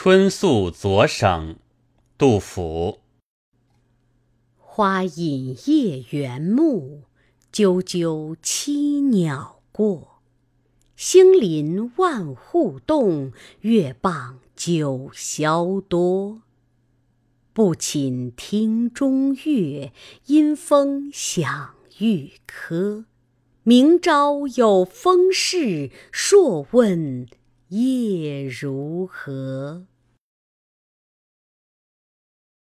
春宿左省，杜甫。花隐夜园木，啾啾栖鸟过。星临万户动，月傍九霄多。不寝听中月，因风响玉珂。明朝有风事，朔问夜如何？